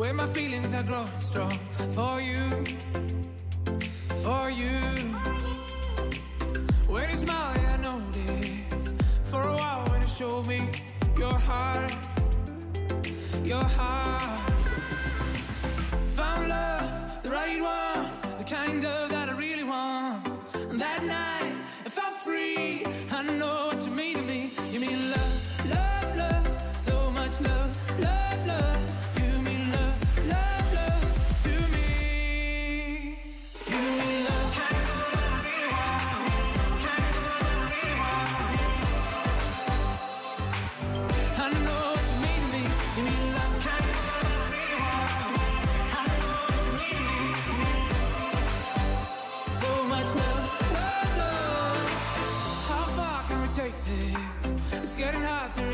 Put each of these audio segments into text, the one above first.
Where my feelings are grow strong for you, for you. When you smile, I notice for a while when you show me your heart, your heart. Found love.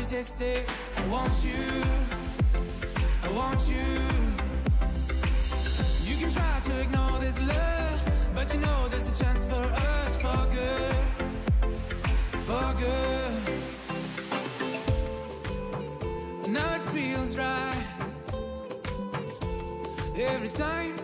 resist it. I want you, I want you. You can try to ignore this love, but you know there's a chance for us for good, for good. Now it feels right every time.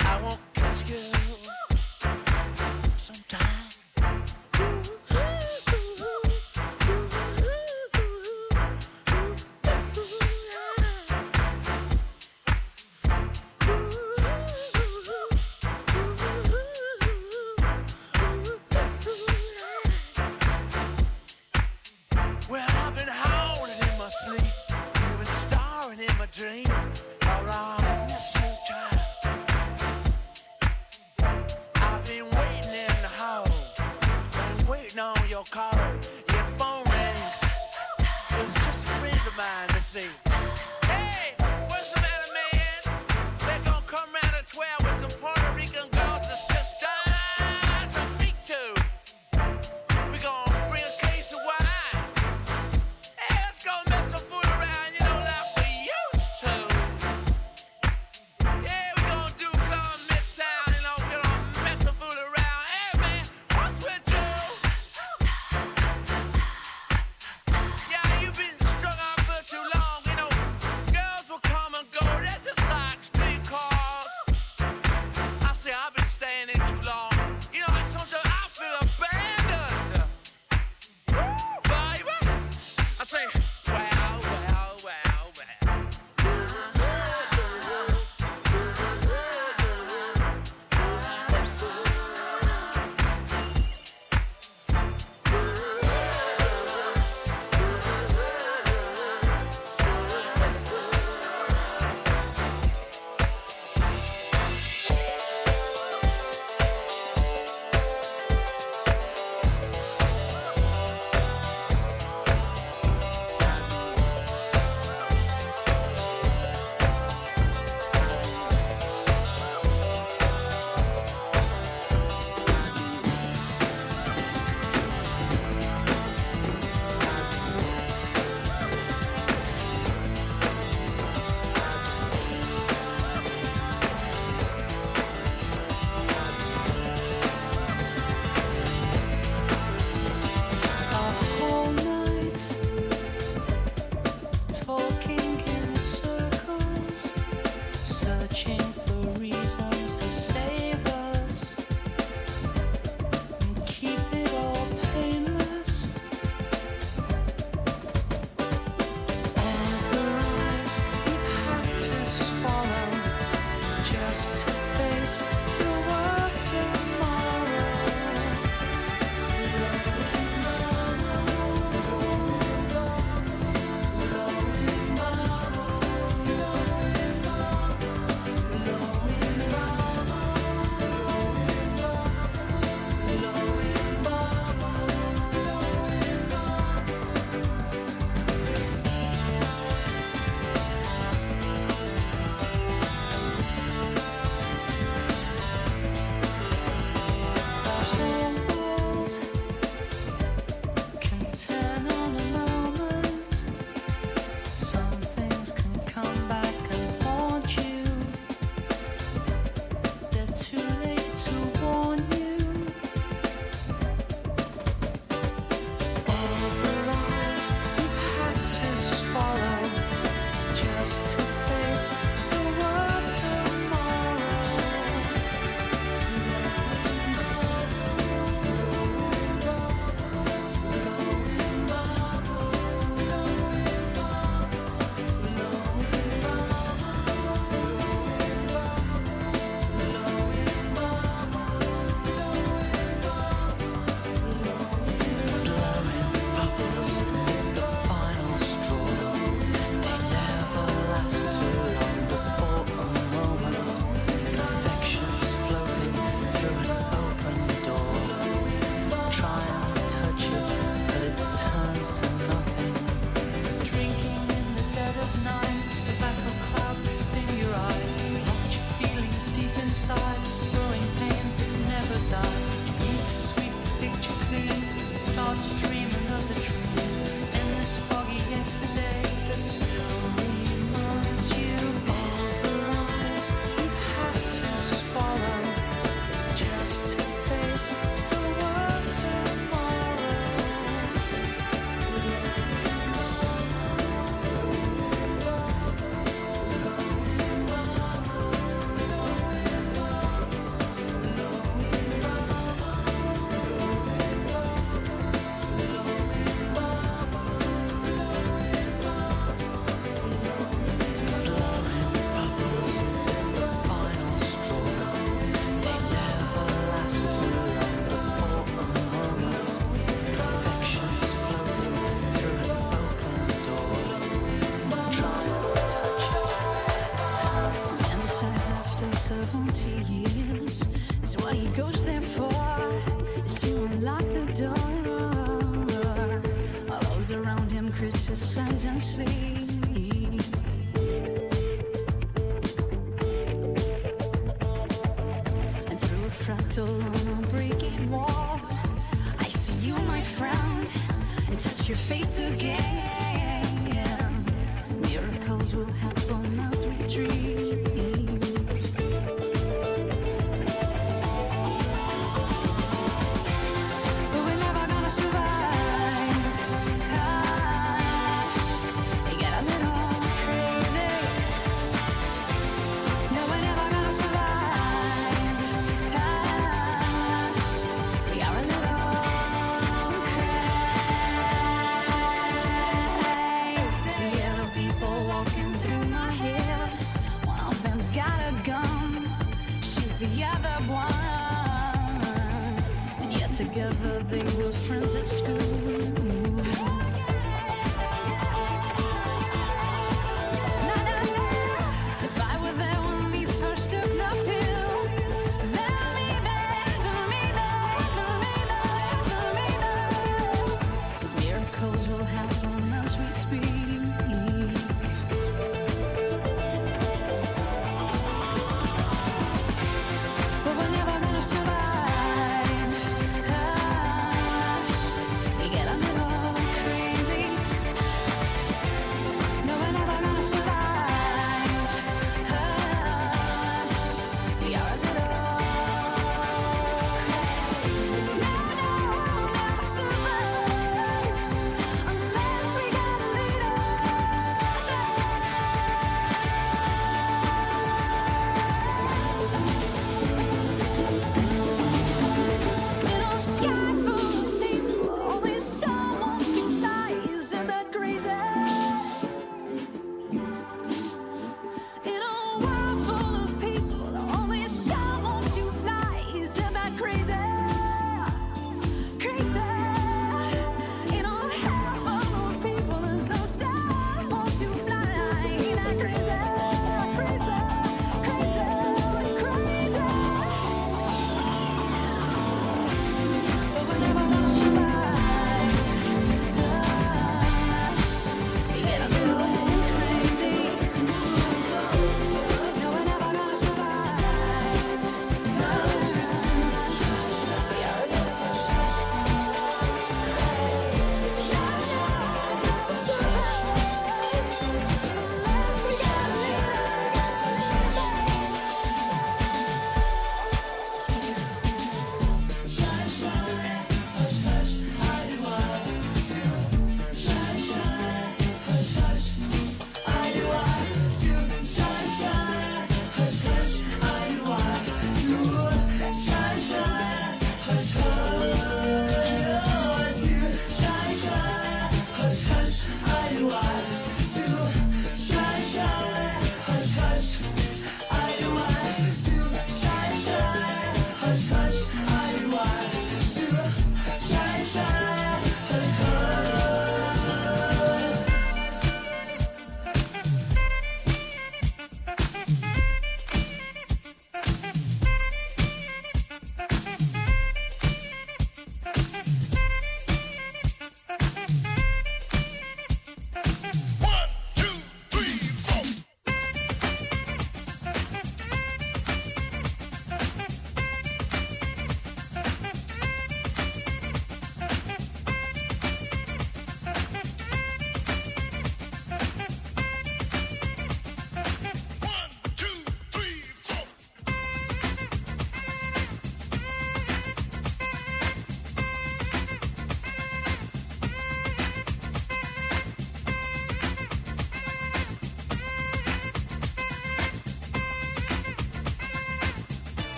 I won't kiss you. Sometimes. Together they were friends at school.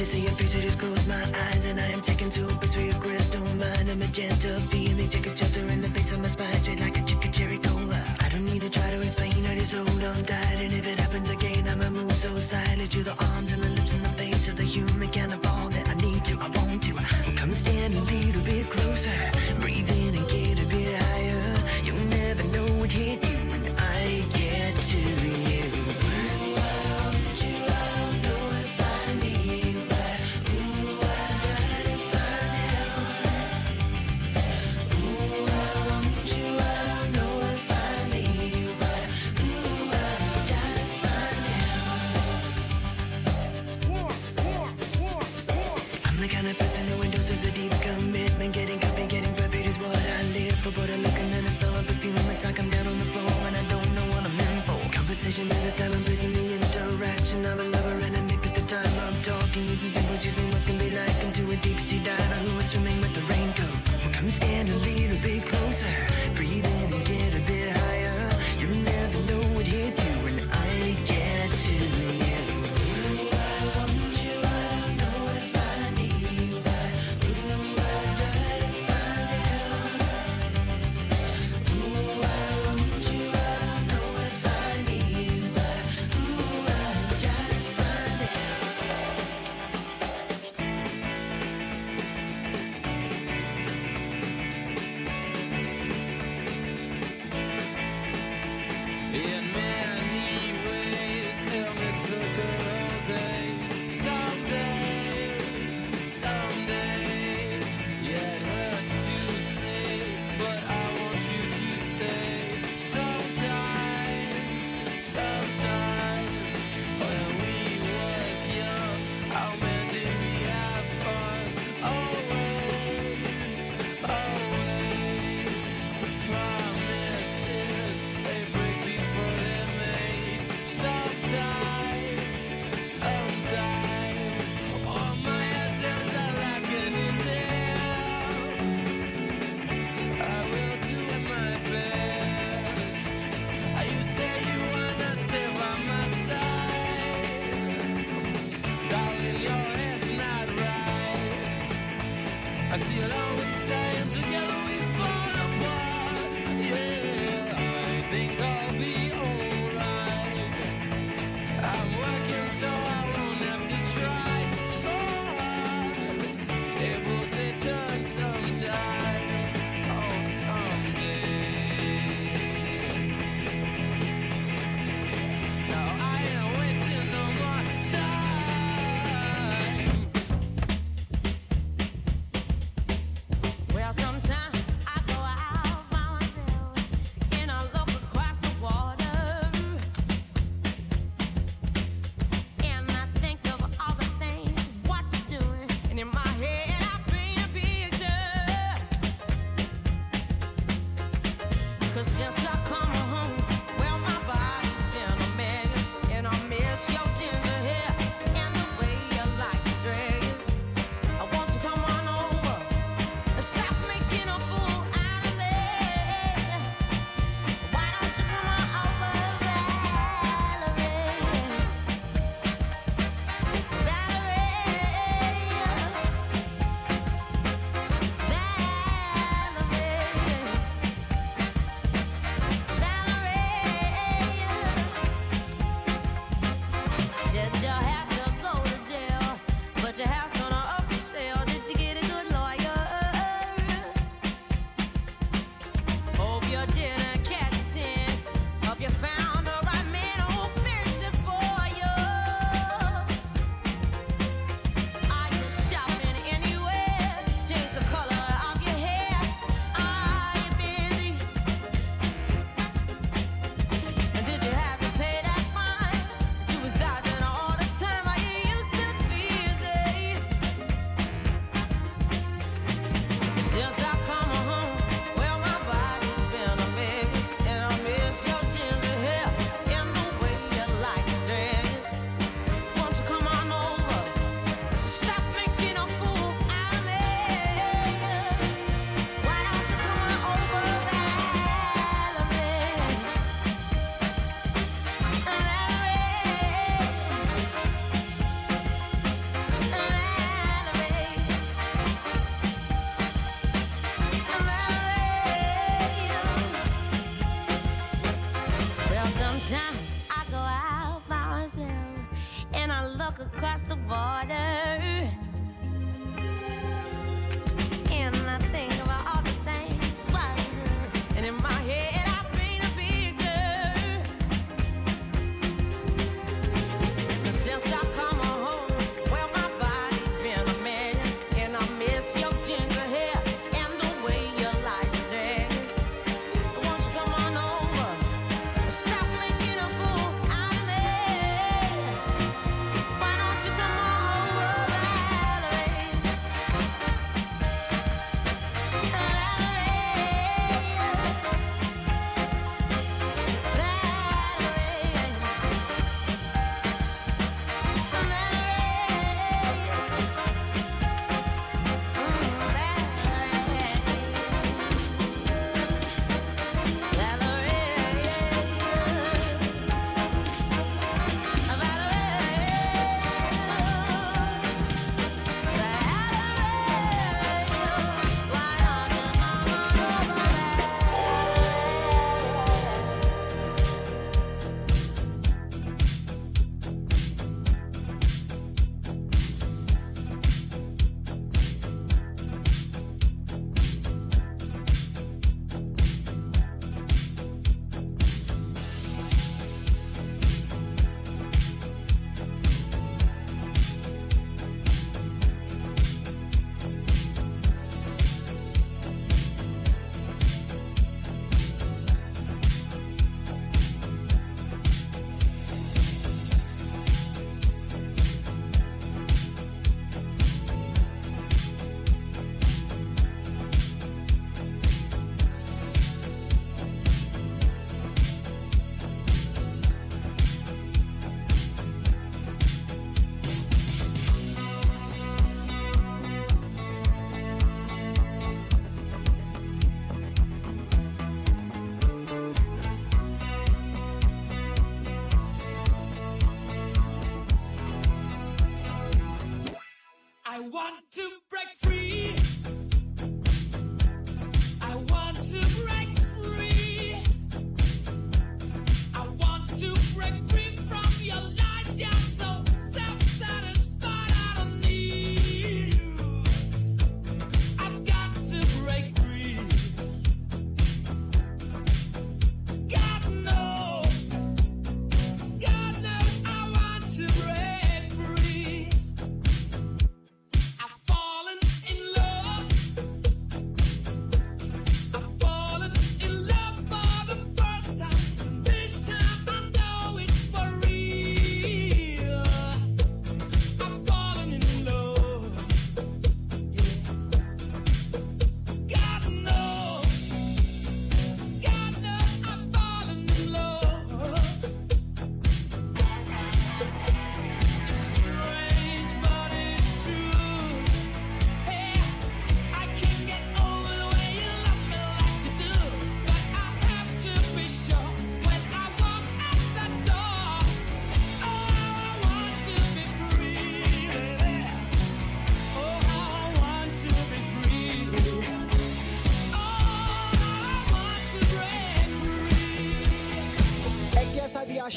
to see a future, just close my eyes And I am taken to a picture of crystal mind A magenta feeling, take a chapter in the face of my spine Straight like a chicken cherry cola. I don't need to try to explain, I just hold on tight And if it happens again, I'ma move so slightly To the arms and the lips and the face of the human kind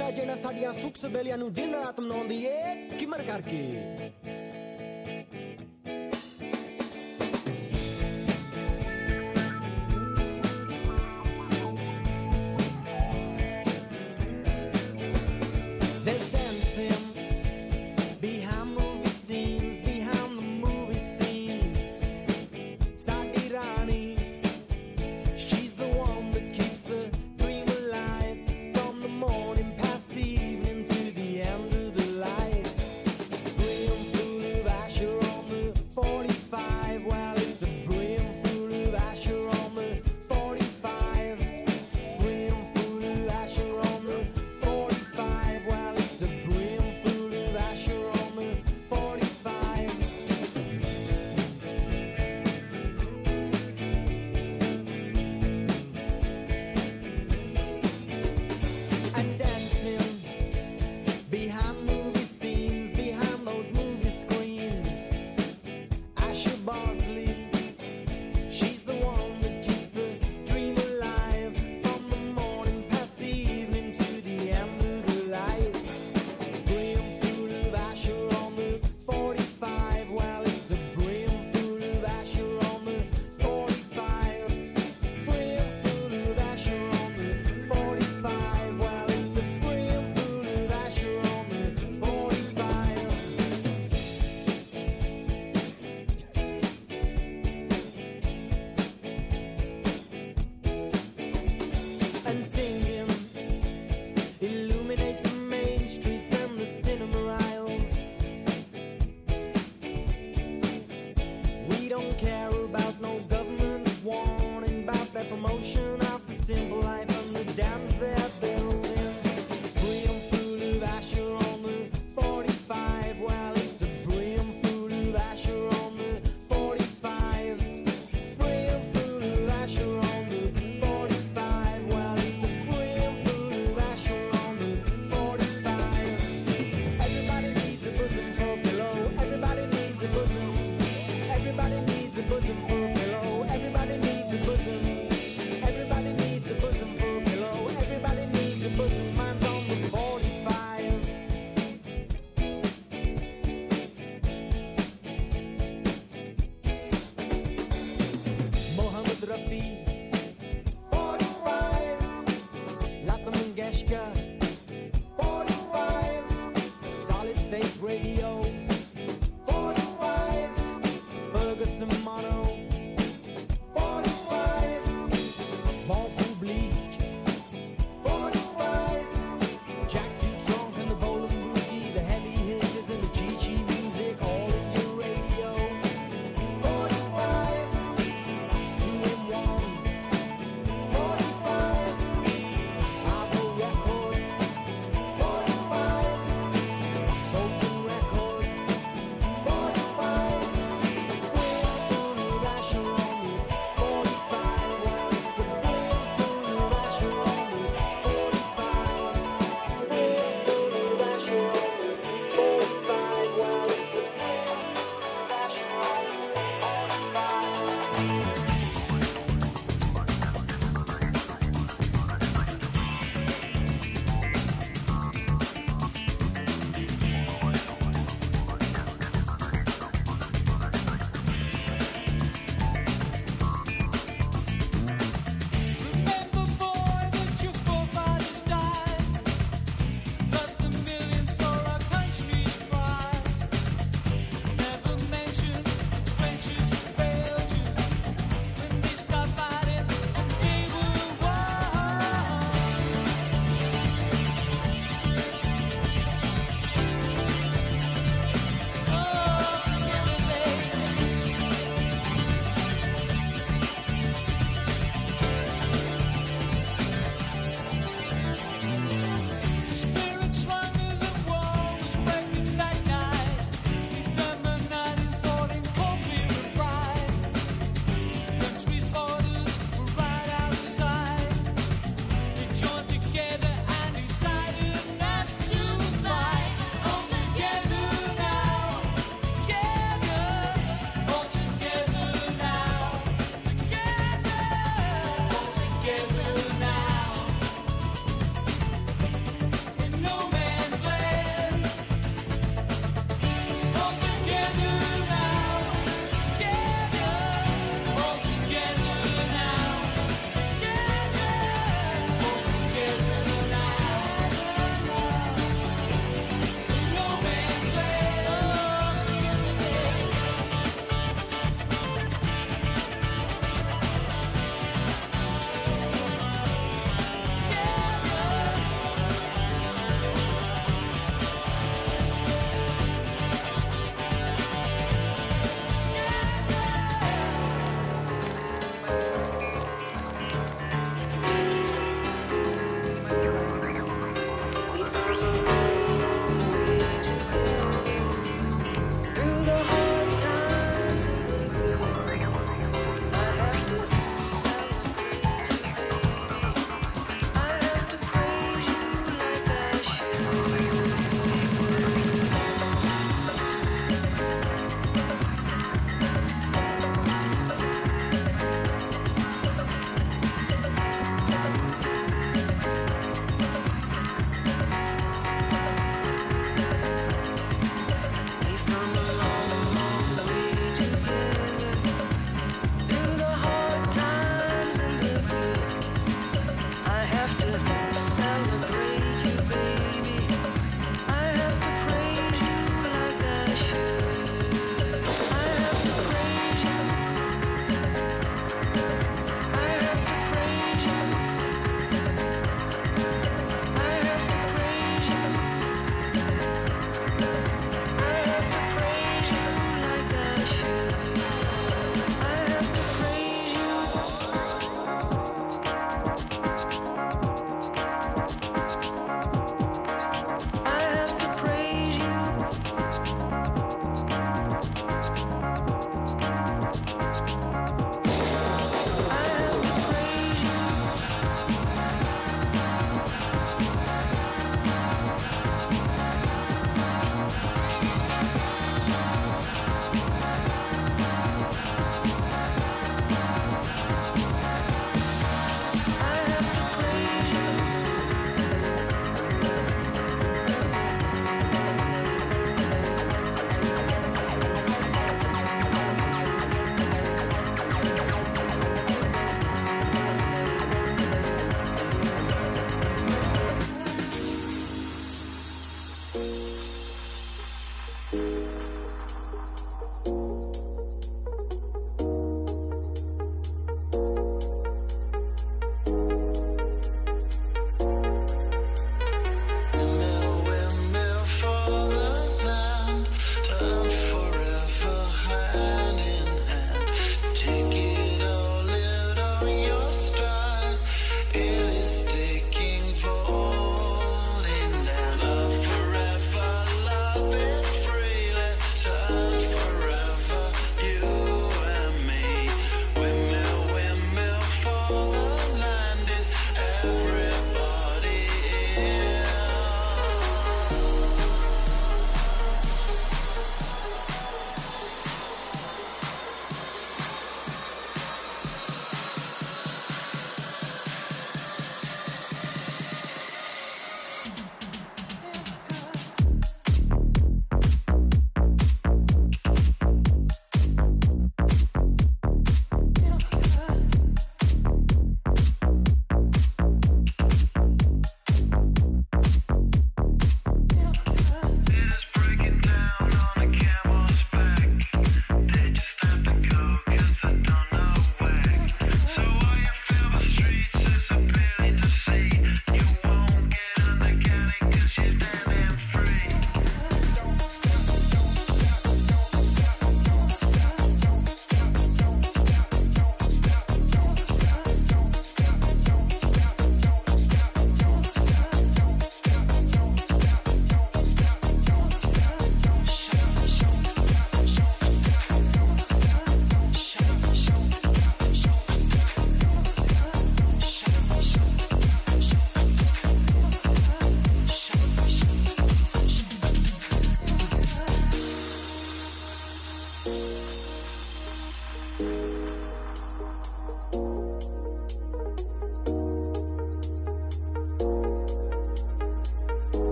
essa de achar de nessa de suco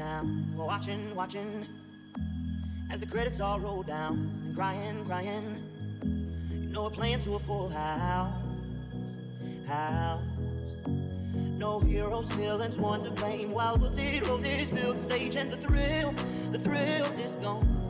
now. We're watching, watching. As the credits all roll down, crying, crying. You know we're playing to a full house, house. No heroes, villains, one to blame. While we'll rotate, rotate, build the stage, and the thrill, the thrill is gone.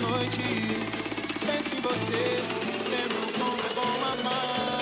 noite. Penso em você, lembro como é bom amar.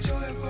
Can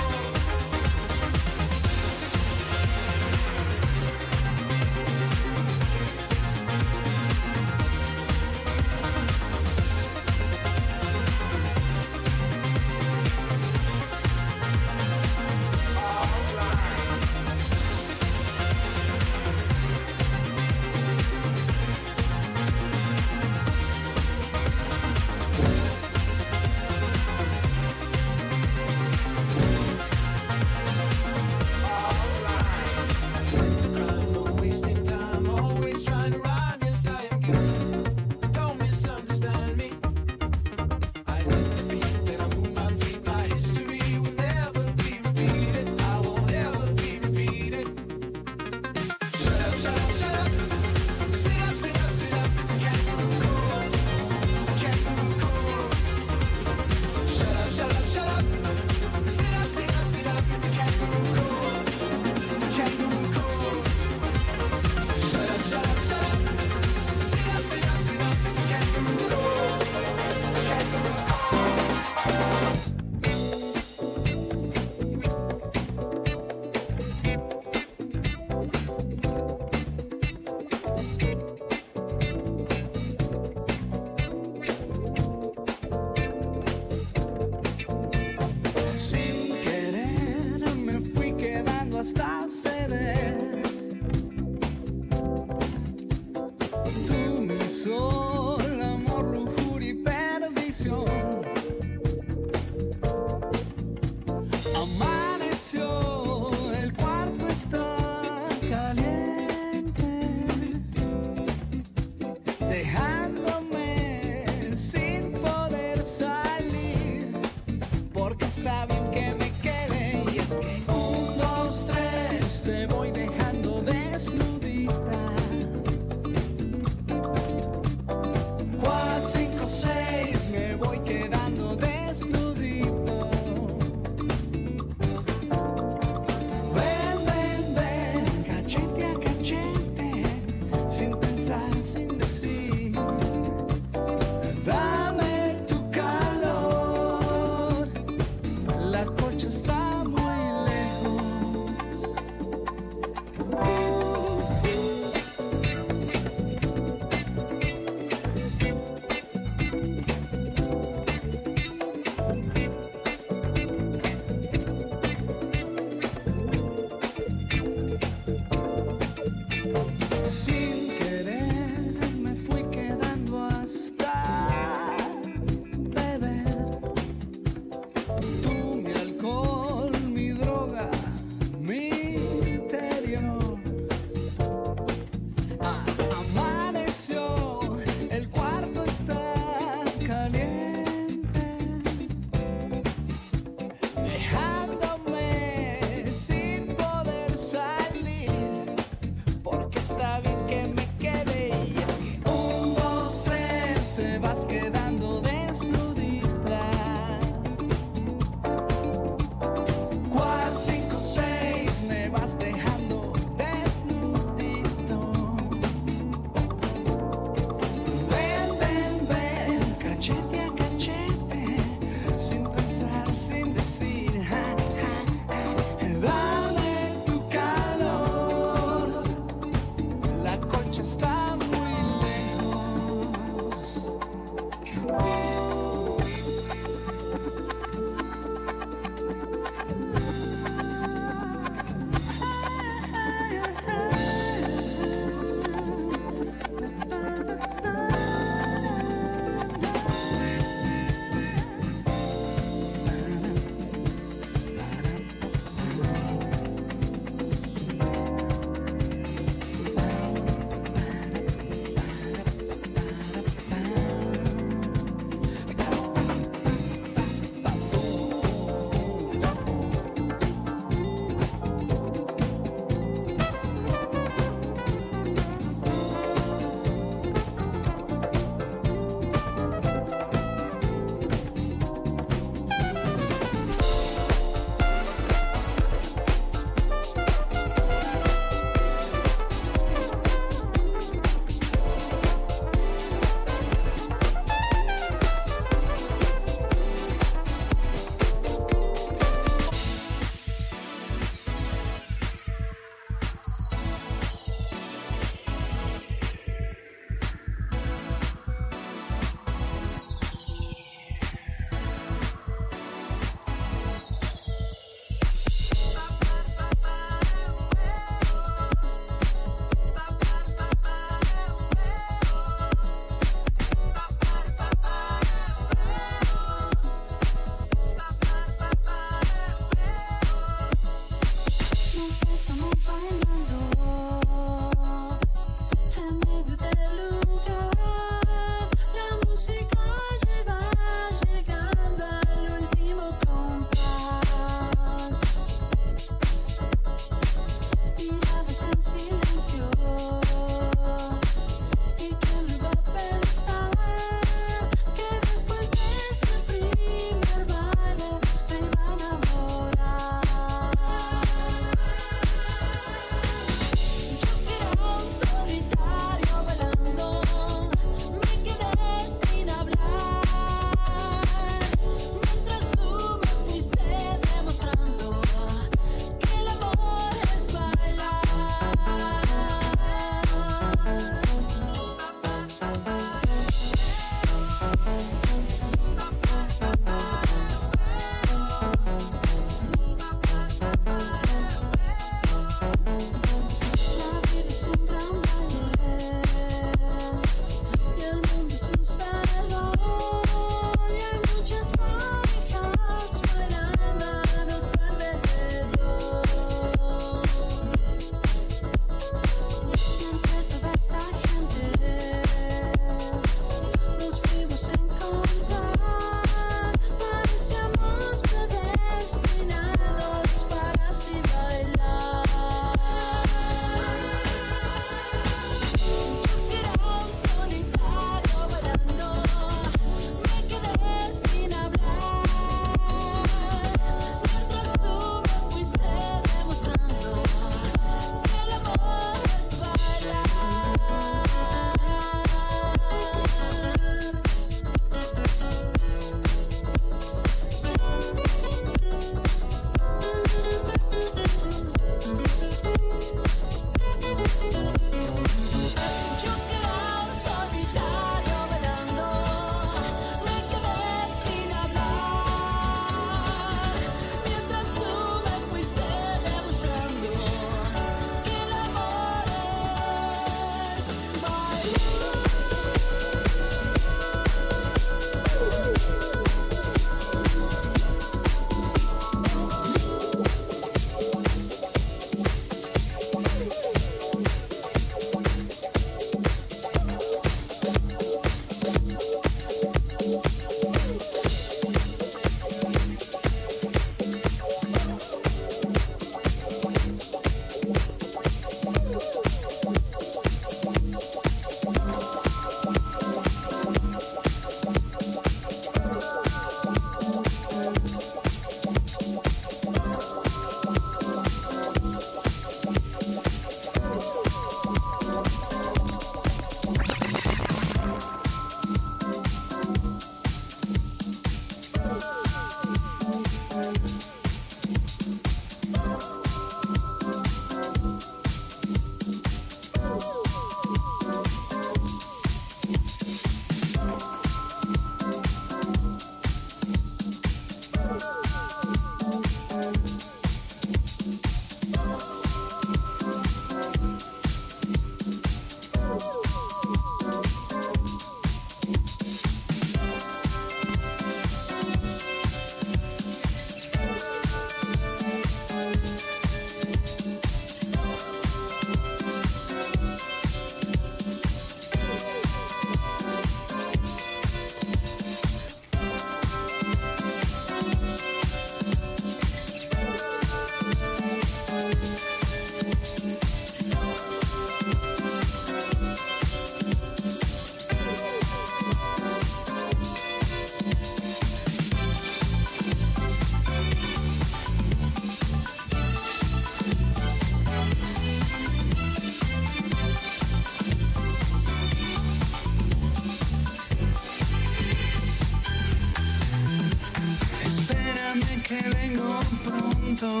lento.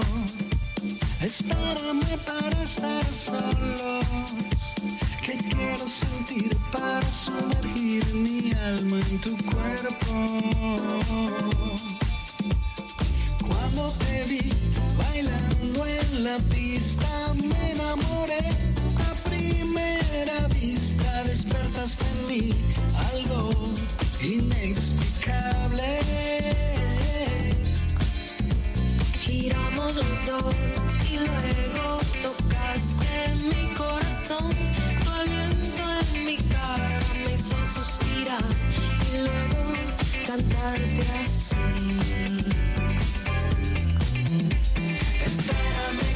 Espérame para estar solos. Que quiero sentir para sumergir mi alma en tu cuerpo. Cuando te vi bailando en la pista, me enamoré a primera vista. Despertaste en mí algo inexplicable. Giramos los dos y luego tocaste mi corazón. Tu aliento en mi cara me hizo suspirar y luego cantarte así. Espérame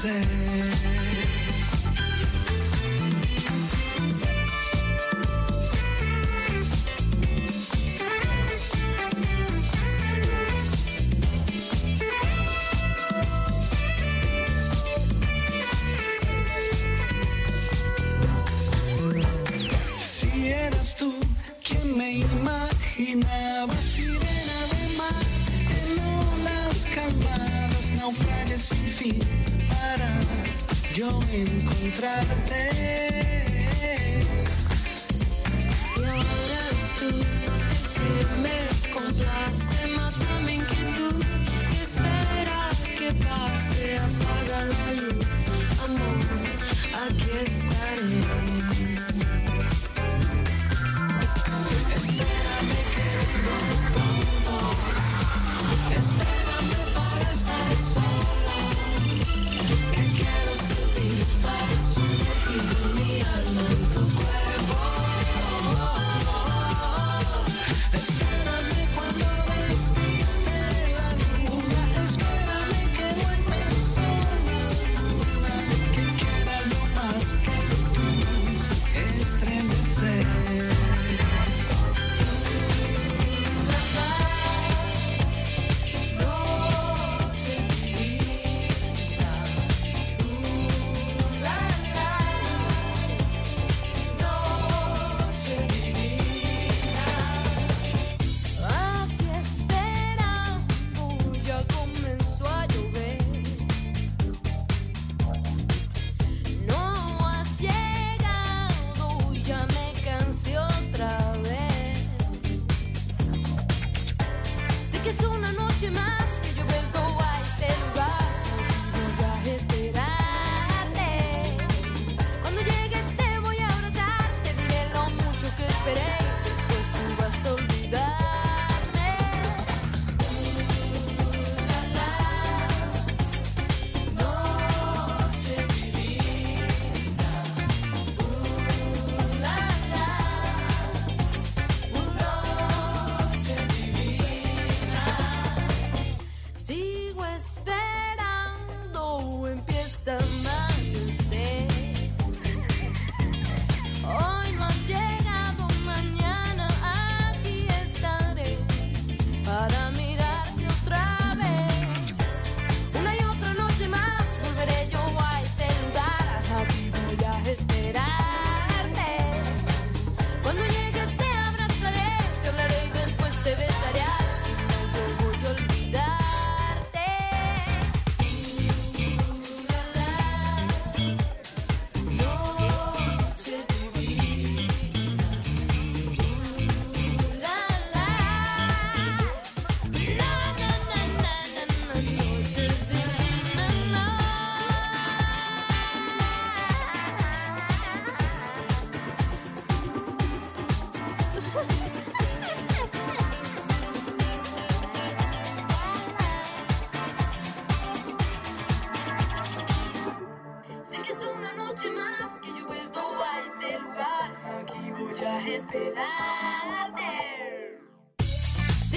say quiero encontrarte. Y ahora es tú que me complace, mata mi inquietud. Espera que passe apaga a luz. Amor, aqui estarei.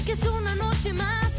que es una noche más.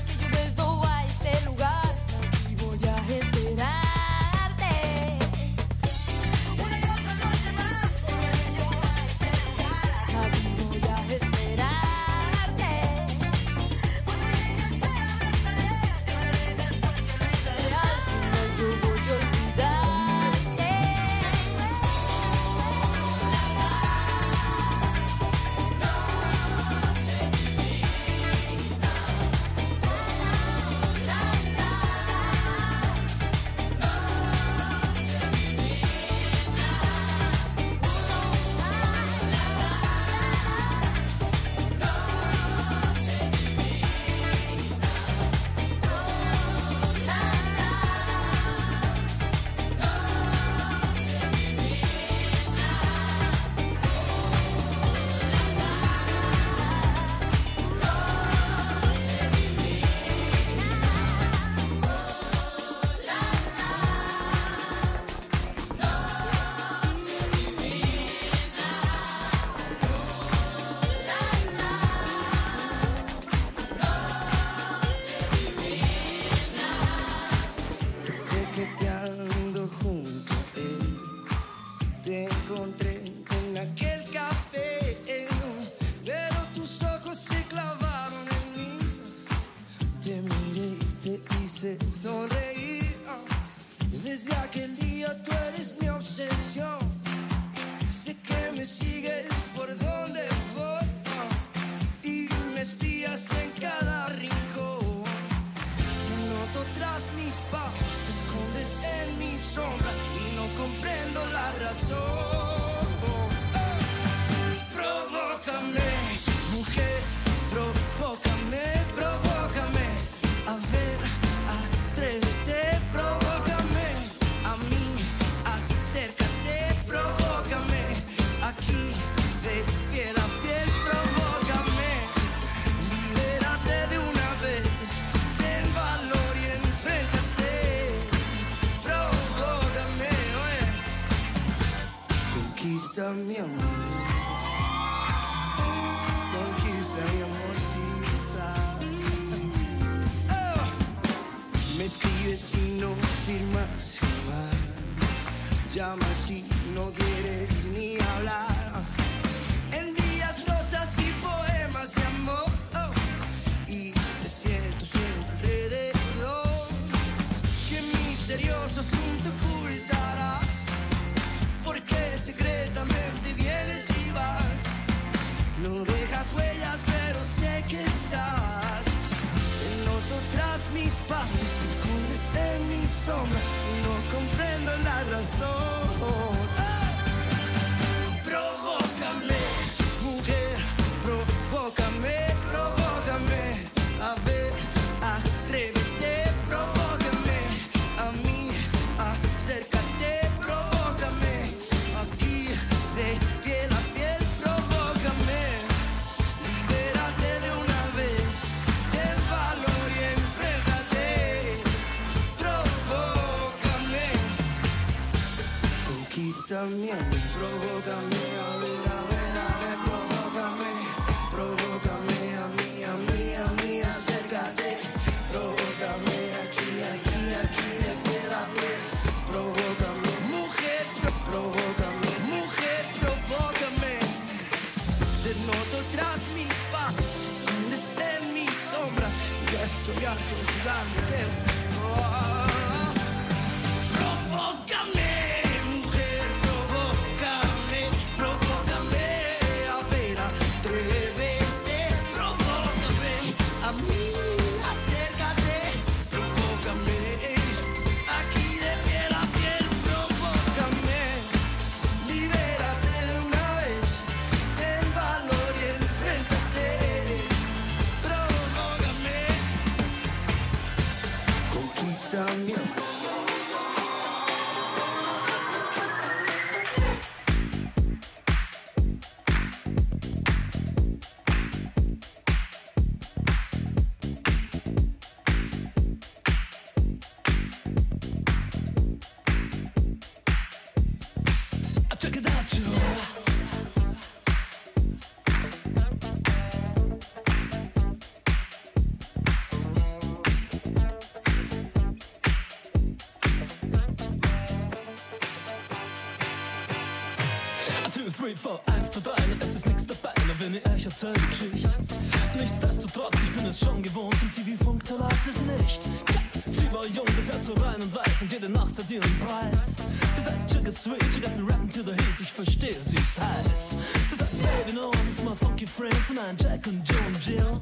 sie ist heiß. Sie sagt, Baby, no one is my funky friends. Nein, Jack und Joe und Jill.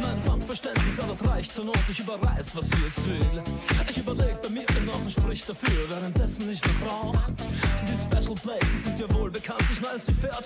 Mein Funkverständnis, aber es reicht zur Not. Ich überreiß, was sie jetzt will. Ich überleg bei mir, Genossen sprich dafür. Währenddessen ich noch rauch. Die Special Places sind ja wohl bekannt. Ich weiß, sie fährt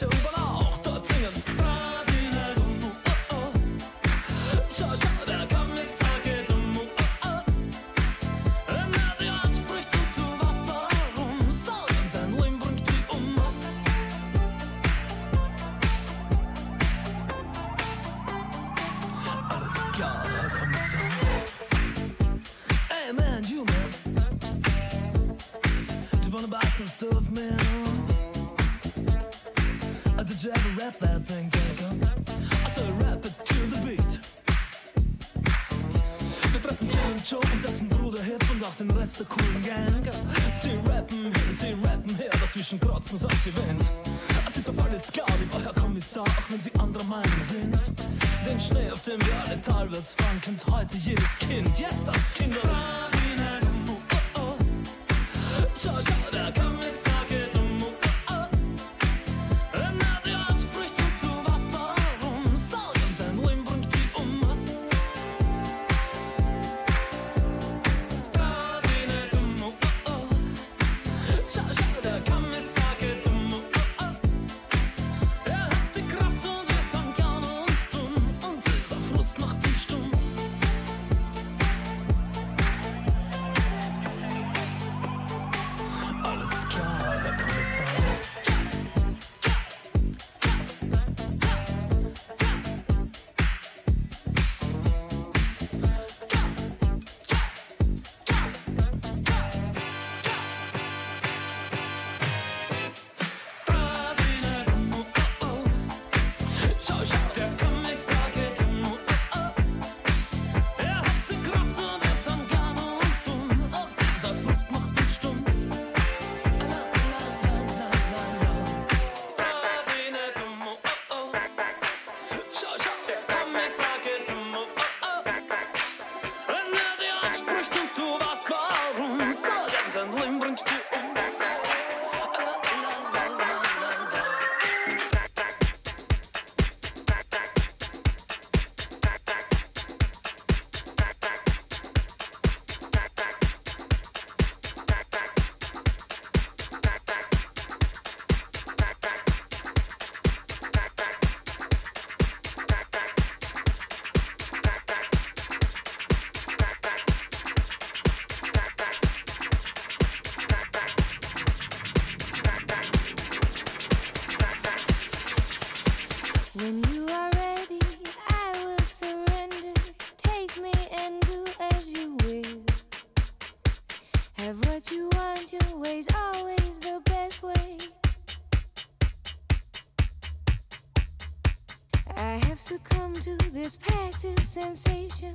to come to this passive sensation,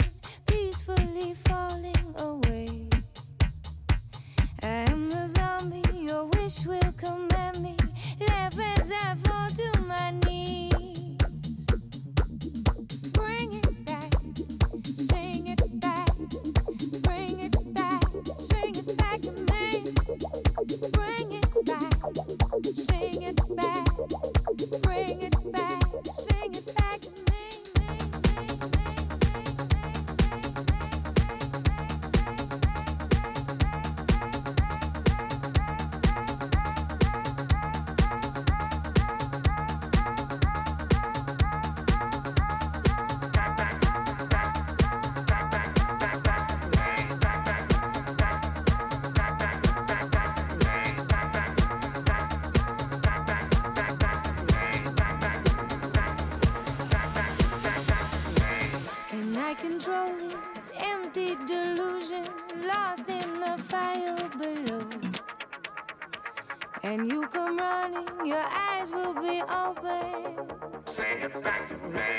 peacefully falling. Back to the man.